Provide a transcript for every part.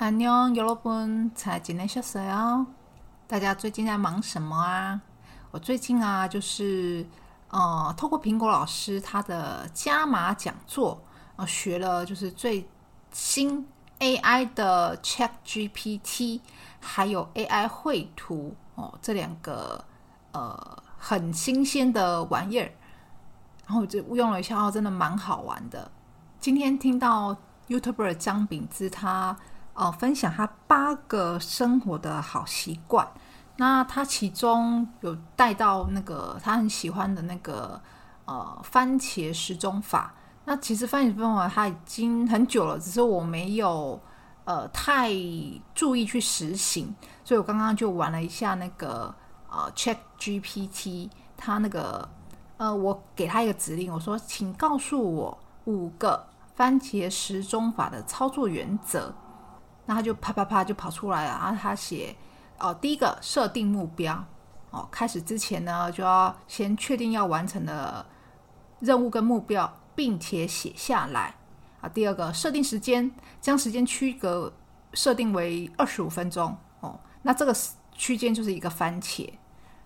안녕여러분 잘 지내셨어요？大家最近在忙什么啊？我最近啊，就是呃，透过苹果老师他的加码讲座，呃，学了就是最新 AI 的 Chat GPT，还有 AI 绘图哦，这两个呃很新鲜的玩意儿，然后我就用了一下，哦，真的蛮好玩的。今天听到 YouTuber 张炳之他呃分享他八个生活的好习惯，那他其中有带到那个他很喜欢的那个呃番茄时钟法。那其实番茄时钟法它已经很久了，只是我没有呃太注意去实行，所以我刚刚就玩了一下那个呃 Chat GPT，它那个呃我给他一个指令，我说请告诉我五个番茄时钟法的操作原则，那他就啪啪啪就跑出来了，然后他写哦第一个设定目标哦，开始之前呢就要先确定要完成的任务跟目标。并且写下来啊。第二个，设定时间，将时间区隔设定为二十五分钟哦。那这个区间就是一个番茄。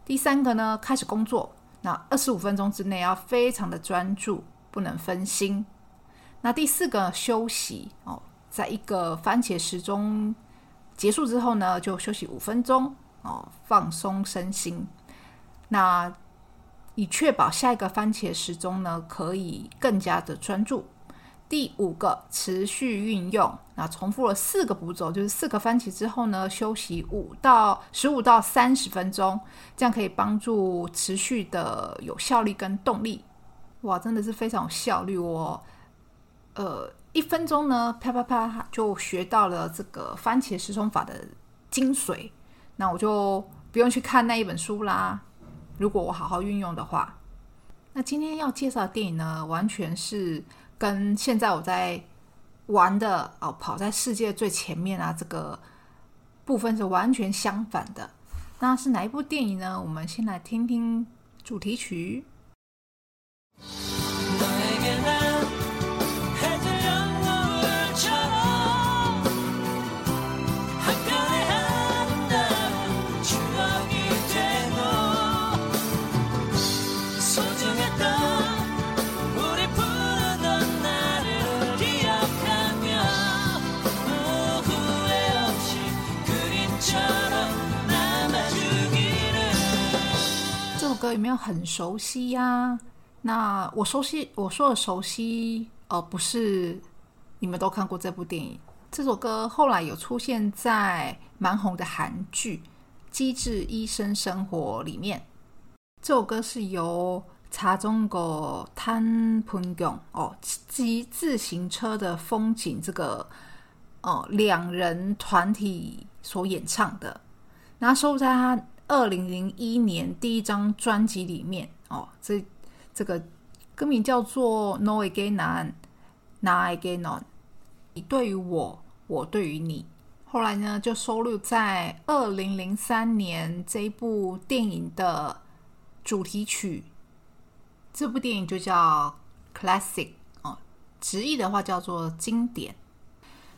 第三个呢，开始工作，那二十五分钟之内要非常的专注，不能分心。那第四个，休息哦，在一个番茄时钟结束之后呢，就休息五分钟哦，放松身心。那以确保下一个番茄时钟呢可以更加的专注。第五个，持续运用，那重复了四个步骤，就是四个番茄之后呢，休息五到十五到三十分钟，这样可以帮助持续的有效率跟动力。哇，真的是非常有效率哦！呃，一分钟呢，啪啪啪就学到了这个番茄时钟法的精髓，那我就不用去看那一本书啦。如果我好好运用的话，那今天要介绍的电影呢，完全是跟现在我在玩的哦，跑在世界最前面啊，这个部分是完全相反的。那是哪一部电影呢？我们先来听听主题曲。歌有没有很熟悉呀、那我熟悉，我说的熟悉，呃，不是你们都看过这部电影。这首歌后来有出现在蛮红的韩剧《机智医生生活》里面。这首歌是由查中国摊彭勇哦骑自行车的风景这个哦两人团体所演唱的。那收在他二零零一年第一张专辑里面哦，这这个歌名叫做《No Again On Na Again On》，你对于我，我对于你。后来呢，就收录在二零零三年这一部电影的主题曲。这部电影就叫《Classic》哦，直译的话叫做经典。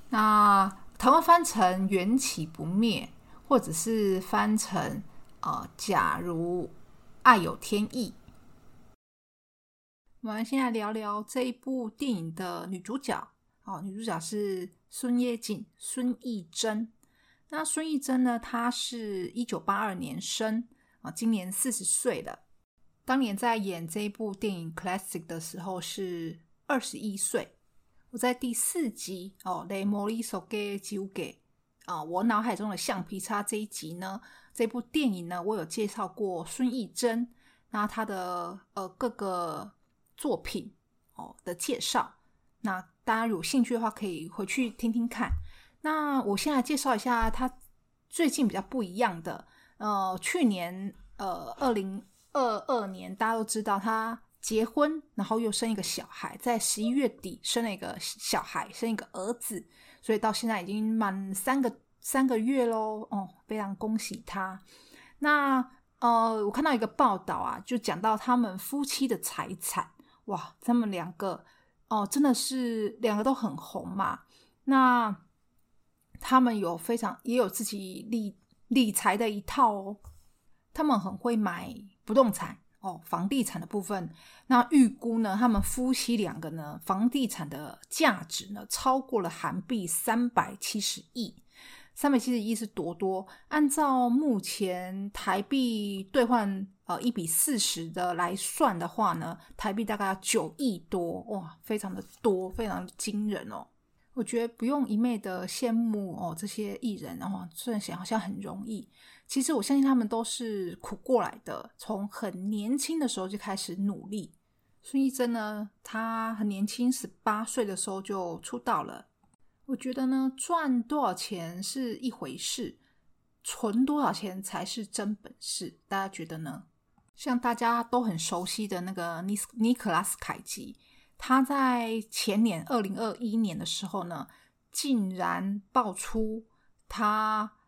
那台湾翻成“缘起不灭”。或者是翻成呃，假如爱有天意。我们先来聊聊这一部电影的女主角哦，女主角是孙叶瑾、孙艺珍。那孙艺珍呢，她是一九八二年生啊，今年四十岁了。当年在演这一部电影《Classic》的时候是二十一岁。我在第四集哦，《雷摩利索给酒给》。啊，我脑海中的橡皮擦这一集呢，这部电影呢，我有介绍过孙艺珍，那她的呃各个作品哦的介绍，那大家有兴趣的话可以回去听听看。那我先来介绍一下她最近比较不一样的，呃，去年呃二零二二年大家都知道她结婚，然后又生一个小孩，在十一月底生了一个小孩，生一个儿子。所以到现在已经满三个三个月喽，哦，非常恭喜他。那呃，我看到一个报道啊，就讲到他们夫妻的财产，哇，他们两个哦，真的是两个都很红嘛。那他们有非常也有自己理理财的一套哦，他们很会买不动产哦，房地产的部分。那预估呢，他们夫妻两个呢，房地产的价值呢，超过了韩币三百七十亿。三百七十亿是多多？按照目前台币兑换呃一比四十的来算的话呢，台币大概九亿多哇，非常的多，非常惊人哦。我觉得不用一昧的羡慕哦，这些艺人哦，虽然想好像很容易，其实我相信他们都是苦过来的，从很年轻的时候就开始努力。孙艺珍呢，她很年轻，十八岁的时候就出道了。我觉得呢，赚多少钱是一回事，存多少钱才是真本事。大家觉得呢？像大家都很熟悉的那个尼尼克拉斯凯奇，他在前年二零二一年的时候呢，竟然爆出他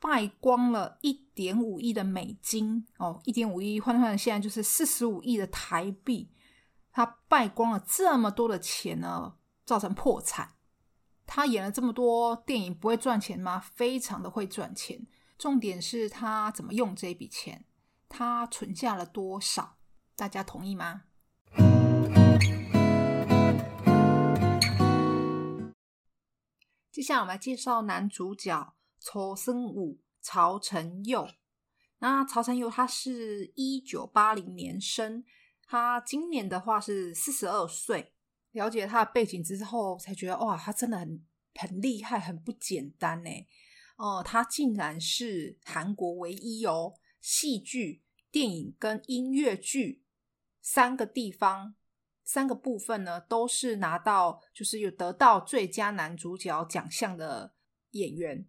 败光了一点五亿的美金哦，一点五亿换算现在就是四十五亿的台币，他败光了这么多的钱呢，造成破产。他演了这么多电影，不会赚钱吗？非常的会赚钱。重点是他怎么用这笔钱，他存下了多少？大家同意吗？接下来我们来介绍男主角曹生武、曹承佑。那曹承佑他是一九八零年生，他今年的话是四十二岁。了解他的背景之后，才觉得哇，他真的很很厉害，很不简单呢。哦，他竟然是韩国唯一哦，戏剧、电影跟音乐剧三个地方、三个部分呢，都是拿到就是有得到最佳男主角奖项的演员。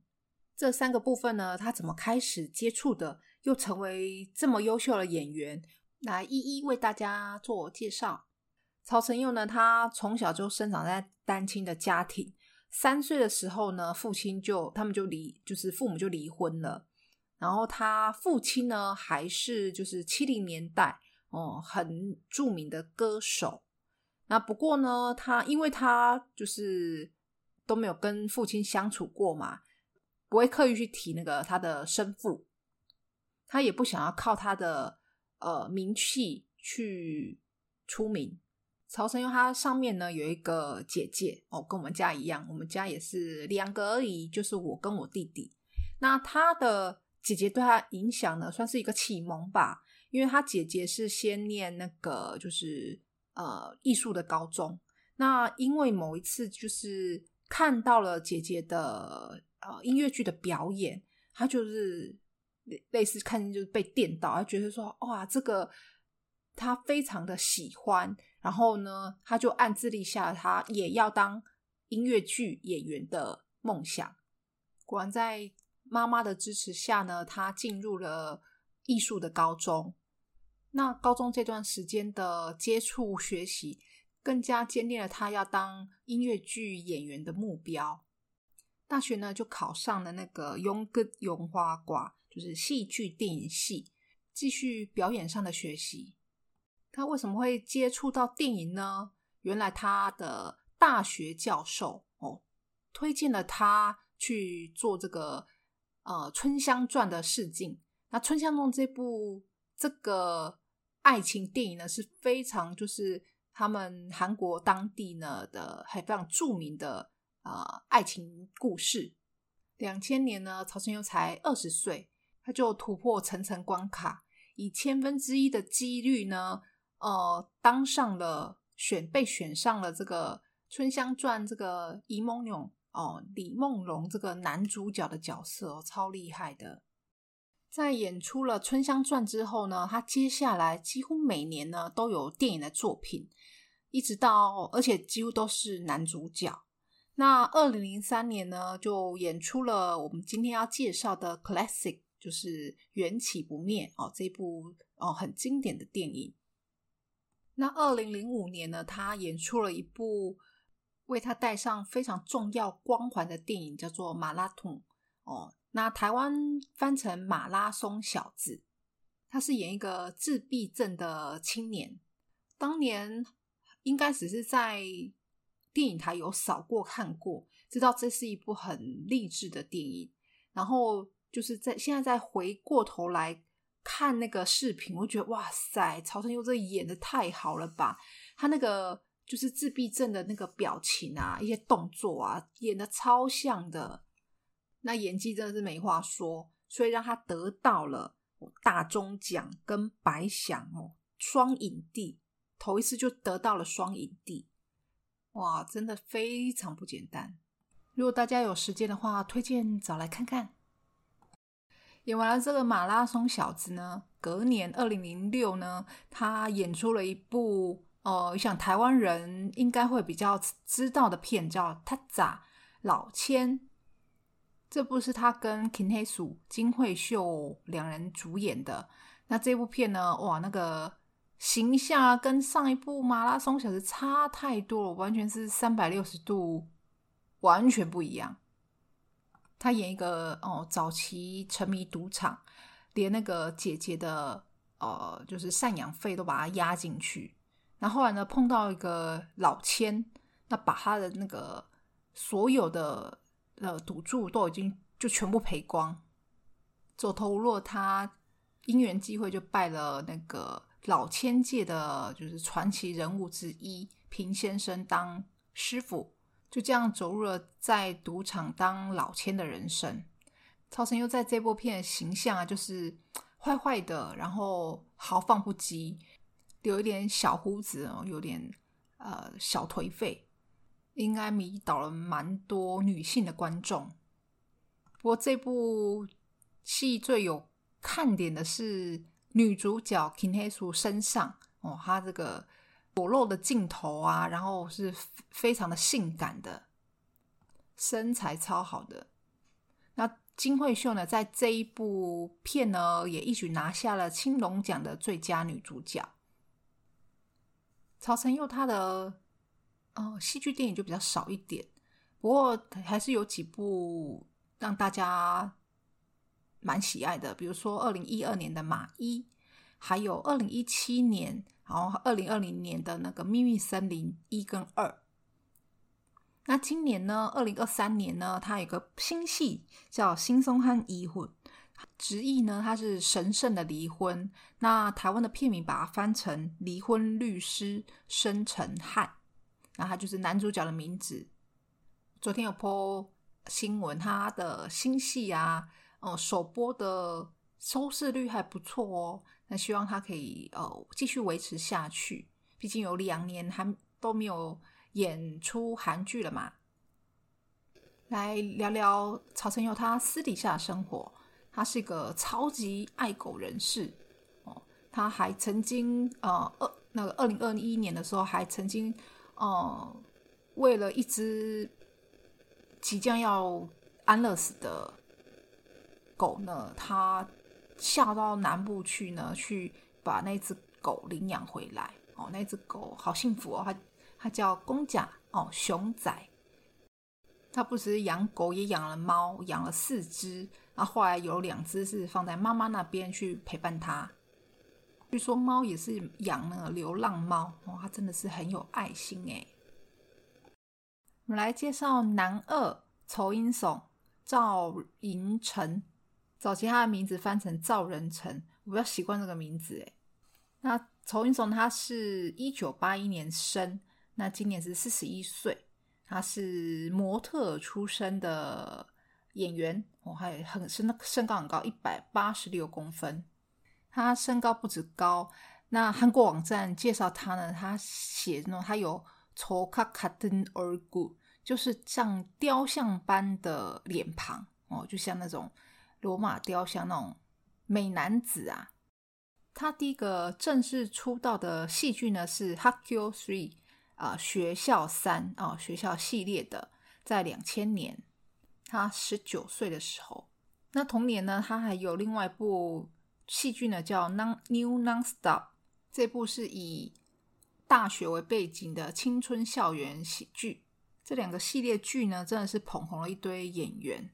这三个部分呢，他怎么开始接触的，又成为这么优秀的演员？来一一为大家做介绍。曹承佑呢，他从小就生长在单亲的家庭。三岁的时候呢，父亲就他们就离，就是父母就离婚了。然后他父亲呢，还是就是七零年代哦，很著名的歌手。那不过呢，他因为他就是都没有跟父亲相处过嘛，不会刻意去提那个他的生父，他也不想要靠他的呃名气去出名。曹承佑他上面呢有一个姐姐哦，跟我们家一样，我们家也是两个而已，就是我跟我弟弟。那他的姐姐对他影响呢，算是一个启蒙吧，因为他姐姐是先念那个就是呃艺术的高中，那因为某一次就是看到了姐姐的呃音乐剧的表演，他就是类似看见就是被电到，他觉得说哇这个他非常的喜欢。然后呢，他就暗自立下他也要当音乐剧演员的梦想。果然，在妈妈的支持下呢，他进入了艺术的高中。那高中这段时间的接触学习，更加坚定了他要当音乐剧演员的目标。大学呢，就考上了那个永根永花瓜，就是戏剧电影系，继续表演上的学习。他为什么会接触到电影呢？原来他的大学教授哦，推荐了他去做这个呃《春香传》的试镜。那《春香传》这部这个爱情电影呢，是非常就是他们韩国当地呢的还非常著名的呃爱情故事。两千年呢，曹承佑才二十岁，他就突破层层关卡，以千分之一的几率呢。呃，当上了选被选上了这个《春香传》这个李梦勇哦，李梦龙这个男主角的角色哦，超厉害的。在演出了《春香传》之后呢，他接下来几乎每年呢都有电影的作品，一直到而且几乎都是男主角。那二零零三年呢，就演出了我们今天要介绍的 classic，就是《缘起不灭》哦，这部哦很经典的电影。那二零零五年呢，他演出了一部为他带上非常重要光环的电影，叫做《马拉松》哦。那台湾翻成马拉松小子，他是演一个自闭症的青年。当年应该只是在电影台有扫过看过，知道这是一部很励志的电影。然后就是在现在再回过头来看那个视频，我觉得哇塞，曹承佑这演的太好了吧！他那个就是自闭症的那个表情啊，一些动作啊，演的超像的。那演技真的是没话说，所以让他得到了大钟奖跟白想哦双影帝，头一次就得到了双影帝，哇，真的非常不简单。如果大家有时间的话，推荐找来看看。演完了这个马拉松小子呢，隔年二零零六呢，他演出了一部呃，我想台湾人应该会比较知道的片，叫《他咋老千》。这部是他跟 knesse 金惠秀两人主演的。那这部片呢，哇，那个形象啊，跟上一部马拉松小子差太多了，完全是三百六十度，完全不一样。他演一个哦，早期沉迷赌场，连那个姐姐的呃，就是赡养费都把他压进去。那后来呢，碰到一个老千，那把他的那个所有的。呃，赌注都已经就全部赔光，走投无路，他因缘机会就拜了那个老千界的，就是传奇人物之一平先生当师傅，就这样走入了在赌场当老千的人生。曹承佑在这部片的形象啊，就是坏坏的，然后豪放不羁，留一点小胡子哦，有点呃小颓废。应该迷倒了蛮多女性的观众。不过这部戏最有看点的是女主角金黑淑身上哦，她这个裸露的镜头啊，然后是非常的性感的，身材超好的。那金惠秀呢，在这一部片呢，也一举拿下了青龙奖的最佳女主角。曹承佑他的。哦，戏剧电影就比较少一点，不过还是有几部让大家蛮喜爱的，比如说二零一二年的《马一》，还有二零一七年，然后二零二零年的那个《秘密森林》一跟二。那今年呢，二零二三年呢，它有个新戏叫《新松汉离婚》，直译呢它是神圣的离婚。那台湾的片名把它翻成《离婚律师申成汉》。那他就是男主角的名字。昨天有播新闻，他的新戏啊，哦，首播的收视率还不错哦。那希望他可以呃继续维持下去，毕竟有两年还都没有演出韩剧了嘛。来聊聊曹承佑他私底下生活，他是一个超级爱狗人士哦。他还曾经呃二那个二零二一年的时候，还曾经。呃，为了一只即将要安乐死的狗呢，他下到南部去呢，去把那只狗领养回来。哦，那只狗好幸福哦，它它叫公甲哦，熊仔。他不只是养狗，也养了猫，养了四只。然后后来有两只是放在妈妈那边去陪伴它。据说猫也是养那个流浪猫哦，它真的是很有爱心哎。我们来介绍男二仇英松赵寅成，早期他的名字翻成赵仁成，我比较习惯这个名字哎。那仇英松他是一九八一年生，那今年是四十一岁，他是模特出身的演员哦，还很身身高很高，一百八十六公分。他身高不止高，那韩国网站介绍他呢，他写那种他有丑卡卡登耳骨，就是像雕像般的脸庞哦，就像那种罗马雕像那种美男子啊。他第一个正式出道的戏剧呢是《Hakyo Three》啊，学校三啊，学校系列的，在两千年，他十九岁的时候。那同年呢，他还有另外一部。戏剧呢叫《Non New Nonstop》，这部是以大学为背景的青春校园喜剧。这两个系列剧呢，真的是捧红了一堆演员。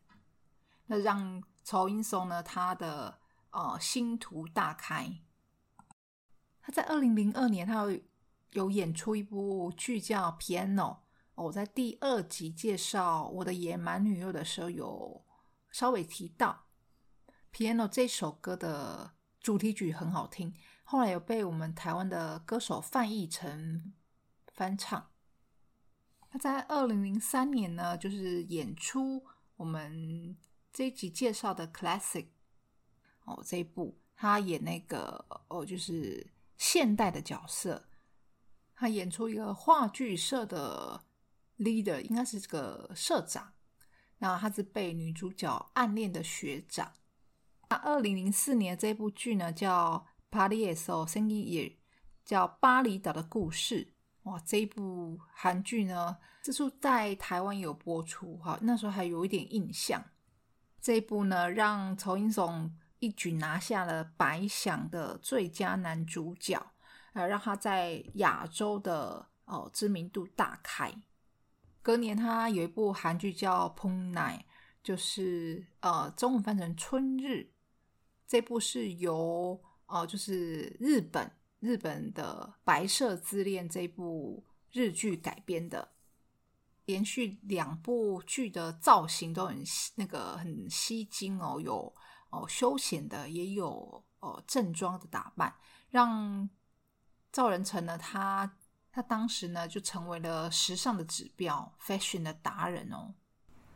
那让曹英松呢他的呃星途大开。他在二零零二年，他有有演出一部剧叫《Piano》。我在第二集介绍我的野蛮女友的时候，有稍微提到《Piano》这首歌的主题曲很好听，后来有被我们台湾的歌手翻译成翻唱。他在二零零三年呢，就是演出我们这一集介绍的《Classic》哦，这一部他演那个哦，就是。现代的角色，他演出一个话剧社的 leader，应该是这个社长。那他是被女主角暗恋的学长。那二零零四年这部剧呢，叫《Paris of s i n g i Year》，叫《巴厘岛的故事》。哇，这一部韩剧呢，这是在台湾有播出，哈，那时候还有一点印象。这一部呢，让曹英总。一举拿下了白想的最佳男主角，呃，让他在亚洲的哦知名度大开。隔年他有一部韩剧叫《蓬奈》，就是呃中文翻成《春日》。这部是由哦就是日本日本的《白色之恋》这部日剧改编的。连续两部剧的造型都很那个很吸睛哦，有。哦，休闲的也有哦，正装的打扮，让赵仁成呢，他他当时呢就成为了时尚的指标，fashion 的达人哦。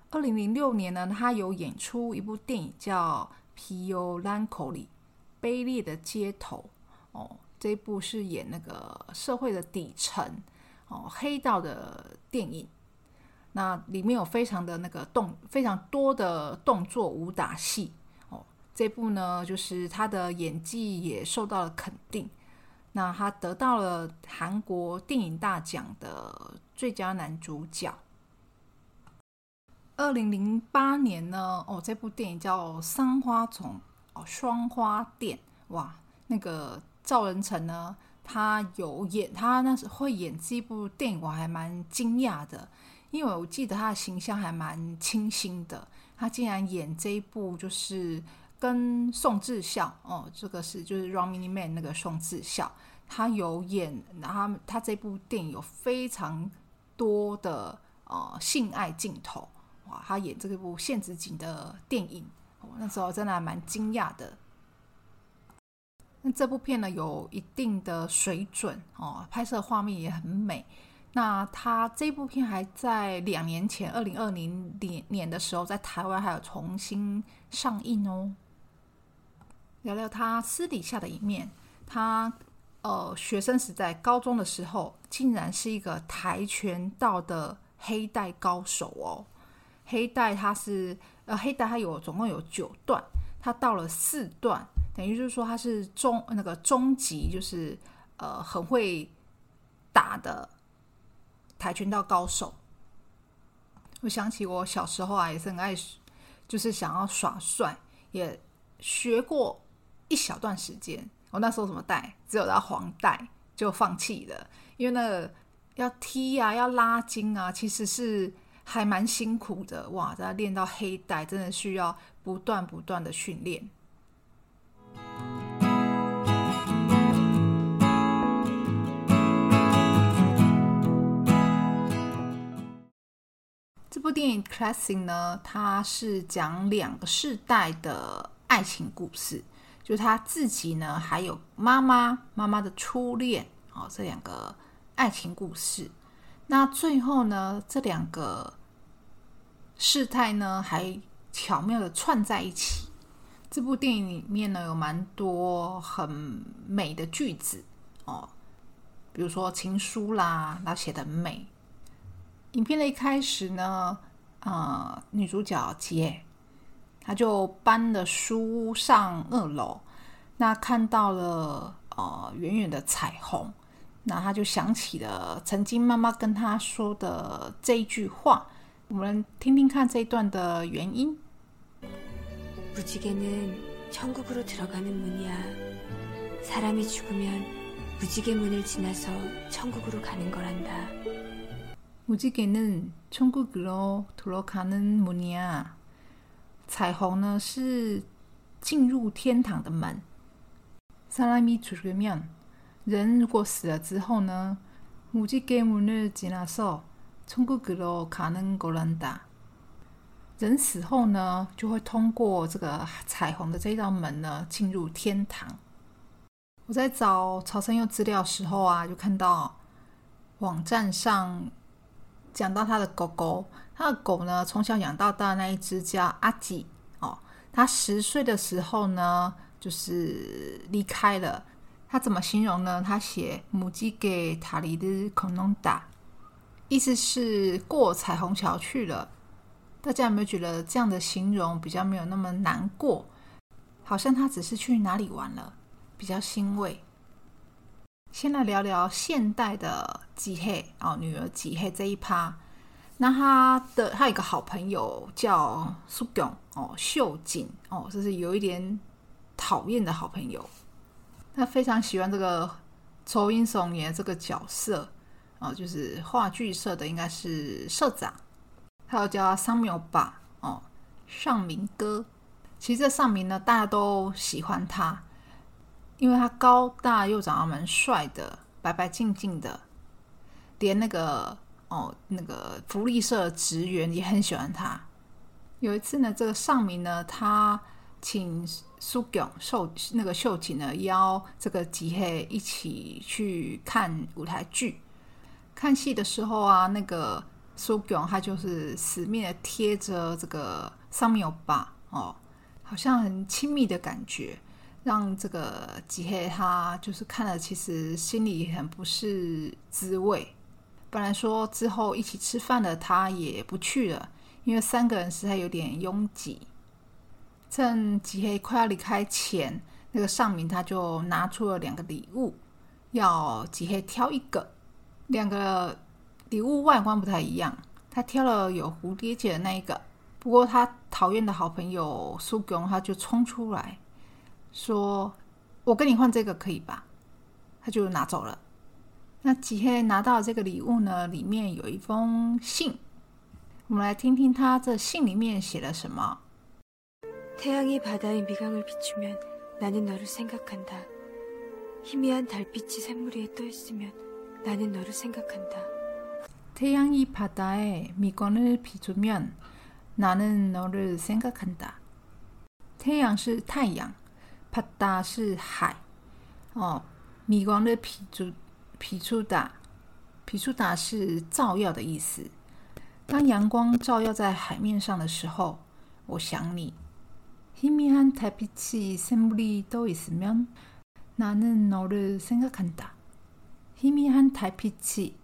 二零零六年呢，他有演出一部电影叫《皮尤兰口里卑劣的街头》哦，这一部是演那个社会的底层哦，黑道的电影。那里面有非常的那个动，非常多的动作武打戏哦。这部呢，就是他的演技也受到了肯定。那他得到了韩国电影大奖的最佳男主角。二零零八年呢，哦，这部电影叫《三花丛》哦，《双花店》哇，那个赵仁成呢，他有演，他那时会演这部电影，我还蛮惊讶的，因为我记得他的形象还蛮清新的，他竟然演这一部就是。跟宋智孝哦，这个是就是 Running Man 那个宋智孝，他有演，他他这部电影有非常多的呃性爱镜头，哇，他演这部限制级的电影，那时候真的还蛮惊讶的。那这部片呢有一定的水准哦，拍摄画面也很美。那他这部片还在两年前，二零二零年年的时候，在台湾还有重新上映哦。聊聊他私底下的一面。他呃，学生时代高中的时候，竟然是一个跆拳道的黑带高手哦。黑带他是呃，黑带他有总共有九段，他到了四段，等于就是说他是中那个中级，就是呃很会打的跆拳道高手。我想起我小时候啊，也是很爱，就是想要耍帅，也学过。一小段时间，我那时候怎么带？只有到黄带就放弃了，因为那个要踢啊，要拉筋啊，其实是还蛮辛苦的。哇，在练到黑带，真的需要不断不断的训练。这部电影《Classing》呢，它是讲两个世代的爱情故事。就是他自己呢，还有妈妈妈妈的初恋哦，这两个爱情故事。那最后呢，这两个事态呢，还巧妙的串在一起。这部电影里面呢，有蛮多很美的句子哦，比如说情书啦，那写的美。影片的一开始呢，呃，女主角杰。他就搬了书上二楼，那看到了呃远远的彩虹，那他就想起了曾经妈妈跟他说的这一句话。我们听听看这一段的原因。무지개는천국으로들어가는문이야사람이죽으면무지개문을지나서천국으로가는거란다 무지개는천국으로들어가는문이야 彩虹呢是进入天堂的门。사람이죽으면人如果死了之后呢，무지개문을지나서천국으로가는거란다。人死后呢，就会通过这个彩虹的这一道门呢，进入天堂。我在找曹承佑资料时候啊，就看到网站上 讲到他的狗狗，他的狗呢从小养到大，那一只叫阿吉哦。他十岁的时候呢，就是离开了。他怎么形容呢？他写“母鸡给塔里的恐龙打”，意思是过彩虹桥去了。大家有没有觉得这样的形容比较没有那么难过？好像他只是去哪里玩了。比较欣慰。先来聊聊现代的吉黑哦，女儿吉黑这一趴。那他的他有一个好朋友叫苏炯哦，秀景哦，这是有一点讨厌的好朋友。他非常喜欢这个周英松演这个角色哦，就是话剧社的应该是社长，他要叫桑缪吧哦，尚明哥。其实这尚明呢，大家都喜欢他。因为他高大又长得蛮帅的，白白净净的，连那个哦那个福利社职员也很喜欢他。有一次呢，这个尚明呢，他请苏炯秀那个秀琴呢邀这个吉黑一起去看舞台剧。看戏的时候啊，那个苏炯他就是死命的贴着这个上面有疤哦，好像很亲密的感觉。让这个吉黑他就是看了，其实心里很不是滋味。本来说之后一起吃饭的他也不去了，因为三个人实在有点拥挤。趁吉黑快要离开前，那个上明他就拿出了两个礼物，要吉黑挑一个。两个礼物外观不太一样，他挑了有蝴蝶结的那一个。不过他讨厌的好朋友苏炯他就冲出来。说：“我跟你换这个可以吧？”他就拿走了。那吉黑拿到这个礼物呢？里面有一封信，我们来听听他这信里面写了什么。태양이바다에미강을비추면나는너를생각한다희미한달빛이샘물위에떠있으면나는너를생각한다 태양이바다에미광을비추면나는너를생각한다太阳是太阳。 帕达是海哦，米光的皮出皮出达皮出达是照耀的意思。当阳光照耀在海面上的时候，我想你。희미한달빛이샘물이떠있으면나는너를생각한 다。 희미한달빛이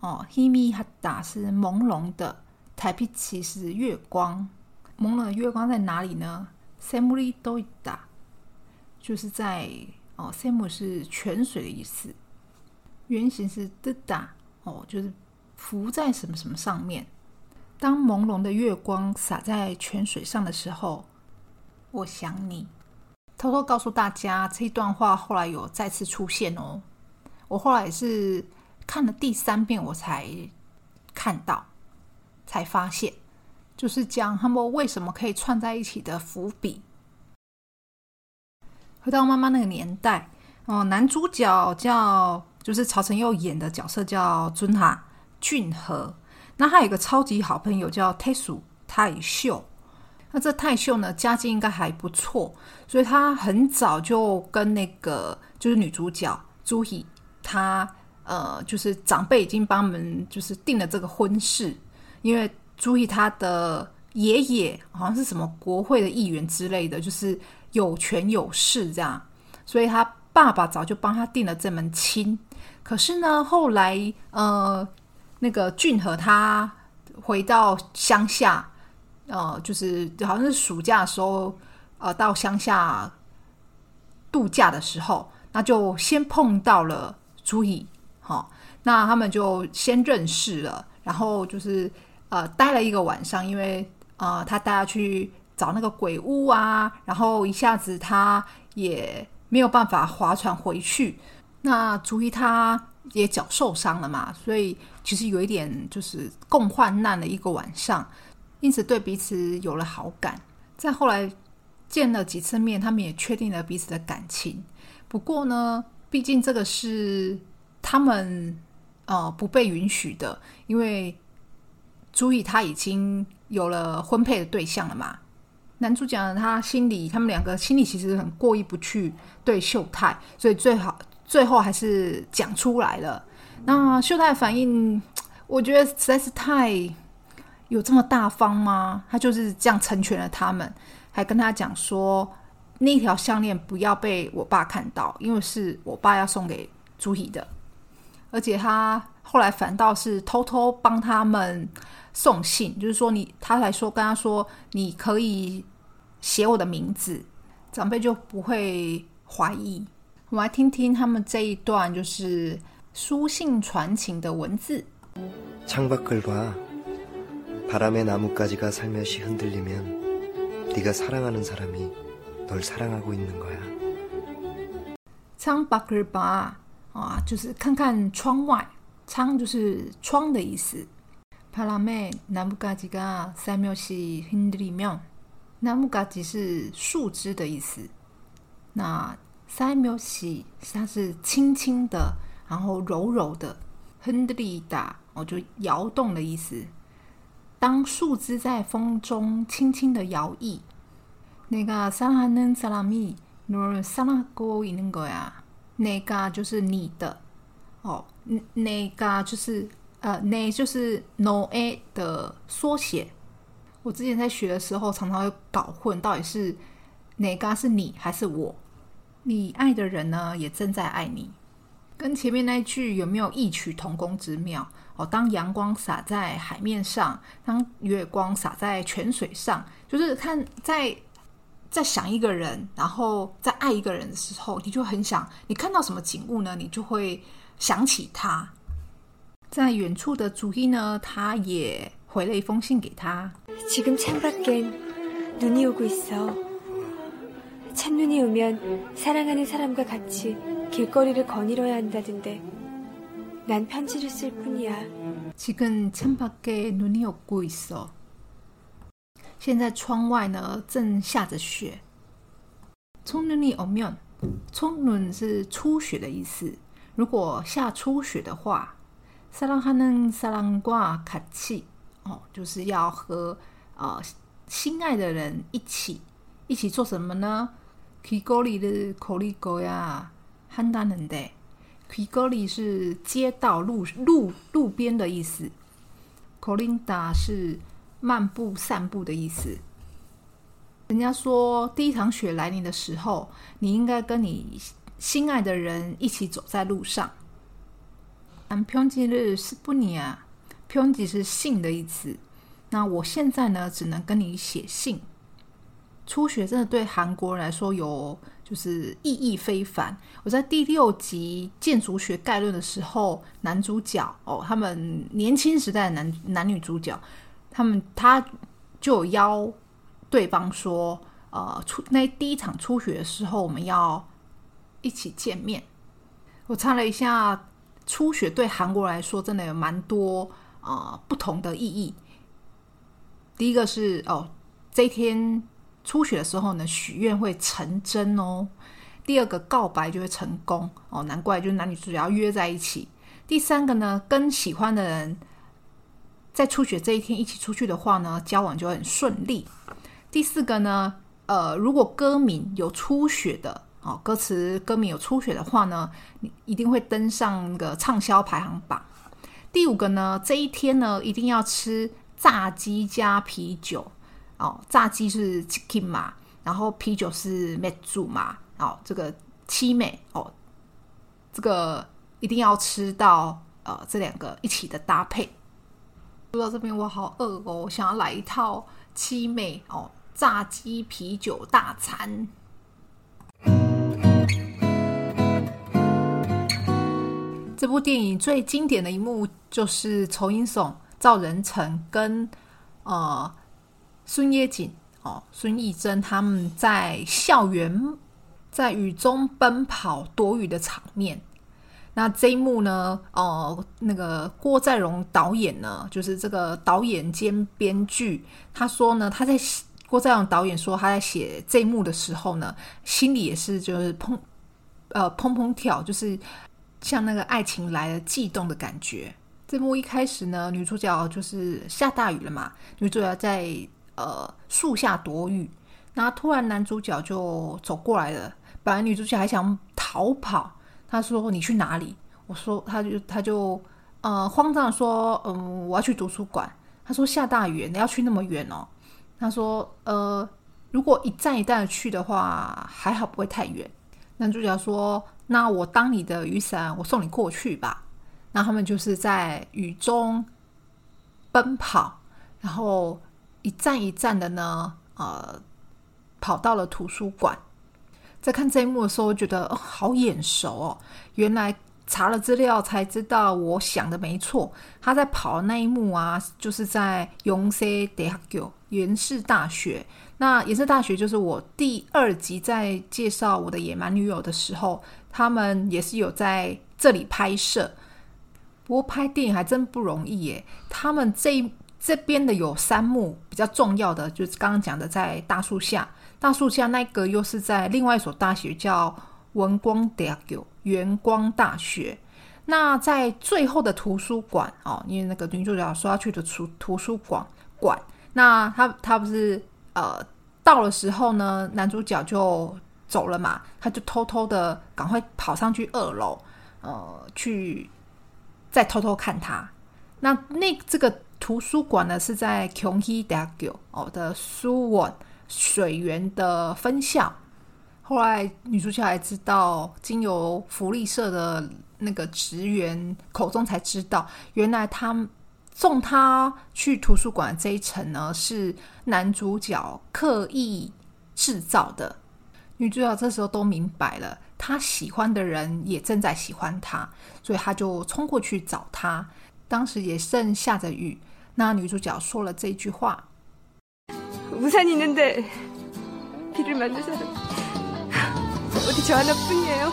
哦，희미하다是朦胧的，달빛이是月光。朦胧的月光在哪里呢？샘물이떠있다 就是在哦，sam 是泉水的意思，原型是 da 哦，就是浮在什么什么上面。当朦胧的月光洒在泉水上的时候，我想你。偷偷告诉大家，这一段话后来有再次出现哦。我后来是看了第三遍，我才看到，才发现，就是讲他们为什么可以串在一起的伏笔。回到妈妈那个年代，哦，男主角叫就是曹承佑演的角色叫尊哈俊和，那他有一个超级好朋友叫太叔太秀，那这太秀呢家境应该还不错，所以他很早就跟那个就是女主角朱怡，他呃就是长辈已经帮我们就是定了这个婚事，因为朱怡他的爷爷好像是什么国会的议员之类的，就是。有权有势这样，所以他爸爸早就帮他定了这门亲。可是呢，后来呃，那个俊和他回到乡下，呃，就是好像是暑假的时候，呃，到乡下度假的时候，那就先碰到了朱乙，好，那他们就先认识了，然后就是呃，待了一个晚上，因为呃，他带他去。找那个鬼屋啊，然后一下子他也没有办法划船回去。那朱一他也脚受伤了嘛，所以其实有一点就是共患难的一个晚上，因此对彼此有了好感。再后来见了几次面，他们也确定了彼此的感情。不过呢，毕竟这个是他们呃不被允许的，因为朱毅他已经有了婚配的对象了嘛。男主角，他心里他们两个心里其实很过意不去对秀太，所以最好最后还是讲出来了。那秀太反应，我觉得实在是太有这么大方吗？他就是这样成全了他们，还跟他讲说那条项链不要被我爸看到，因为是我爸要送给朱怡的。而且他后来反倒是偷偷帮他们送信，就是说你他来说跟他说你可以写我的名字，长辈就不会怀疑。我们来听听他们这一段就是书信传情的文字。 창밖을 봐. 바람에 나뭇가지가 살며시 흔들리면 네가 사랑하는 사람이 널 사랑하고 있는 거야. 窗밖을 봐， 啊，就是看看窗外。窗就是窗的意思。바람에나뭇가지가살며시흔들리면，나뭇가지是树枝的意思。那살며시它是轻轻的，然后柔柔的。흔들리다哦，就摇动的意思。当树枝在风中轻轻的摇曳，내가사랑하는사람이널사랑하고있는 那个就是你的哦，那个就是呃，那就是 no a 的缩写。我之前在学的时候，常常会搞混，到底是哪个是你还是我？你爱的人呢，也正在爱你，跟前面那一句有没有异曲同工之妙？哦，当阳光洒在海面上，当月光洒在泉水上，就是看在在想一个人，然后在爱一个人的时候，你就很想，你看到什么景物呢？你就会想起他。在远处的主一呢，他也回了一封信给他。 지금 창밖엔 눈이 오고 있어. 첫눈이 오면 사랑하는 사람과 같이 길거리를 거닐어야 한다던데. 난 편지를 쓸 뿐이야. 지금 창밖에 눈이 오고 있어. 现在窗外呢正下着雪。첫눈이 오면，첫눈是初雪的意思。如果下初雪的话，사랑하는사람과같이哦，就是要和呃心爱的人一起一起做什么呢？길거리를걸리거야한다는데，길거리是街道路路路边的意思。걸린다是 漫步散步的意思。人家说，第一场雪来临的时候，你应该跟你心爱的人一起走在路上。안편지를쓸뿐이야。편지是信的意思。那我现在呢，只能跟你写信。初雪真的对韩国人来说有就是意义非凡。我在第六集建筑学概论的时候，男主角哦，他们年轻时代的男男女主角， 他们他就邀对方说，呃，初那第一场初雪的时候，我们要一起见面。我查了一下，初雪对韩国来说真的有蛮多呃不同的意义。第一个是哦，这一天初雪的时候呢，许愿会成真哦。第二个告白就会成功哦，难怪就是男女主角要约在一起。第三个呢，跟喜欢的人在初雪这一天一起出去的话呢，交往就很顺利。第四个呢，呃，如果歌名有初雪的哦，歌词歌名有初雪的话呢，你一定会登上那个畅销排行榜。第五个呢，这一天呢，一定要吃炸鸡加啤酒哦，炸鸡是 chicken 嘛，然后啤酒是 m e t 嘛，哦，这个七美哦，这个一定要吃到呃这两个一起的搭配。说到这边我好饿哦，想要来一套七美哦，炸鸡啤酒大餐。这部电影最经典的一幕就是仇英耸、赵仁成跟呃孙叶锦哦、孙艺珍他们在校园在雨中奔跑躲雨的场面。那这一幕呢，呃，那个郭在荣导演呢，就是这个导演兼编剧，他说呢，他在郭在荣导演说他在写这一幕的时候呢，心里也是就是砰呃砰砰跳，就是像那个爱情来了悸动的感觉。这幕一开始呢，女主角就是下大雨了嘛，女主角在呃树下躲雨，然后突然男主角就走过来了，本来女主角还想逃跑，他说你去哪里？我说他就他就呃慌张说，嗯，我要去图书馆。他说下大雨，你要去那么远哦。他说呃，如果一站一站的去的话，还好不会太远。男主角说，那我当你的雨伞，我送你过去吧。那他们就是在雨中奔跑，然后一站一站的呢，呃，跑到了图书馆。在看这一幕的时候，我觉得、哦、好眼熟哦。原来查了资料才知道，我想的没错。他在跑的那一幕啊，就是在永世大学延世大学。那延世大学就是我第二集在介绍我的野蛮女友的时候，他们也是有在这里拍摄。不过拍电影还真不容易耶。他们这这边的有三幕比较重要的，就是刚刚讲的在大树下，大树下那个又是在另外一所大学叫文光大学，元光大学。那在最后的图书馆哦，因为那个女主角说要去的图图书馆馆，那他他不是呃到了时候呢，男主角就走了嘛，他就偷偷的赶快跑上去二楼，呃去。再偷偷看他，那那这个图书馆呢是在 Kyonghi Daegu 哦的苏文水源的分校。后来女主角还知道，经由福利社的那个职员口中才知道，原来他送他去图书馆这一层呢是男主角刻意制造的。女主角这时候都明白了。他喜欢的人也正在喜欢他，所以他就冲过去找他。当时也正下着雨，那女主角说了这句话：“ 우산있는데비를맞는사람어디저하나뿐이에요。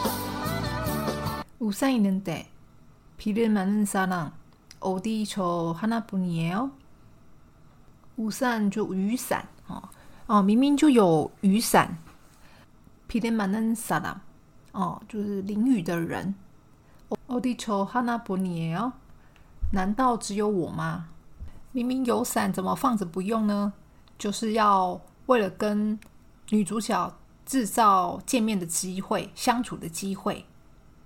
우산있는데비를맞는사람어디저하나뿐이에요。 우산就雨伞哦哦，明明就有雨伞。비를맞는사람哦，就是淋雨的人。어디저하나뿐이에요？难道只有我吗？明明有伞，怎么放着不用呢？ 就是要为了跟女主角制造见面的机会、相处的机会。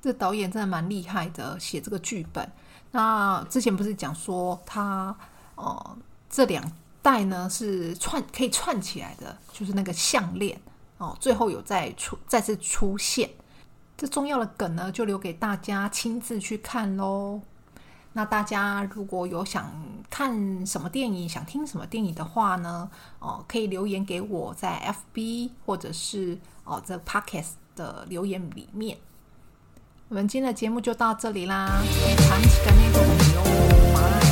这导演真的蛮厉害的，写这个剧本。那之前不是讲说他呃这两代呢是串可以串起来的，就是那个项链哦，最后有再出再次出现。这重要的梗呢，就留给大家亲自去看喽。那大家如果有想看什么电影、想听什么电影的话呢，哦，可以留言给我，在 FB 或者是哦这 Podcast 的留言里面。我们今天的节目就到这里啦，长期的内容。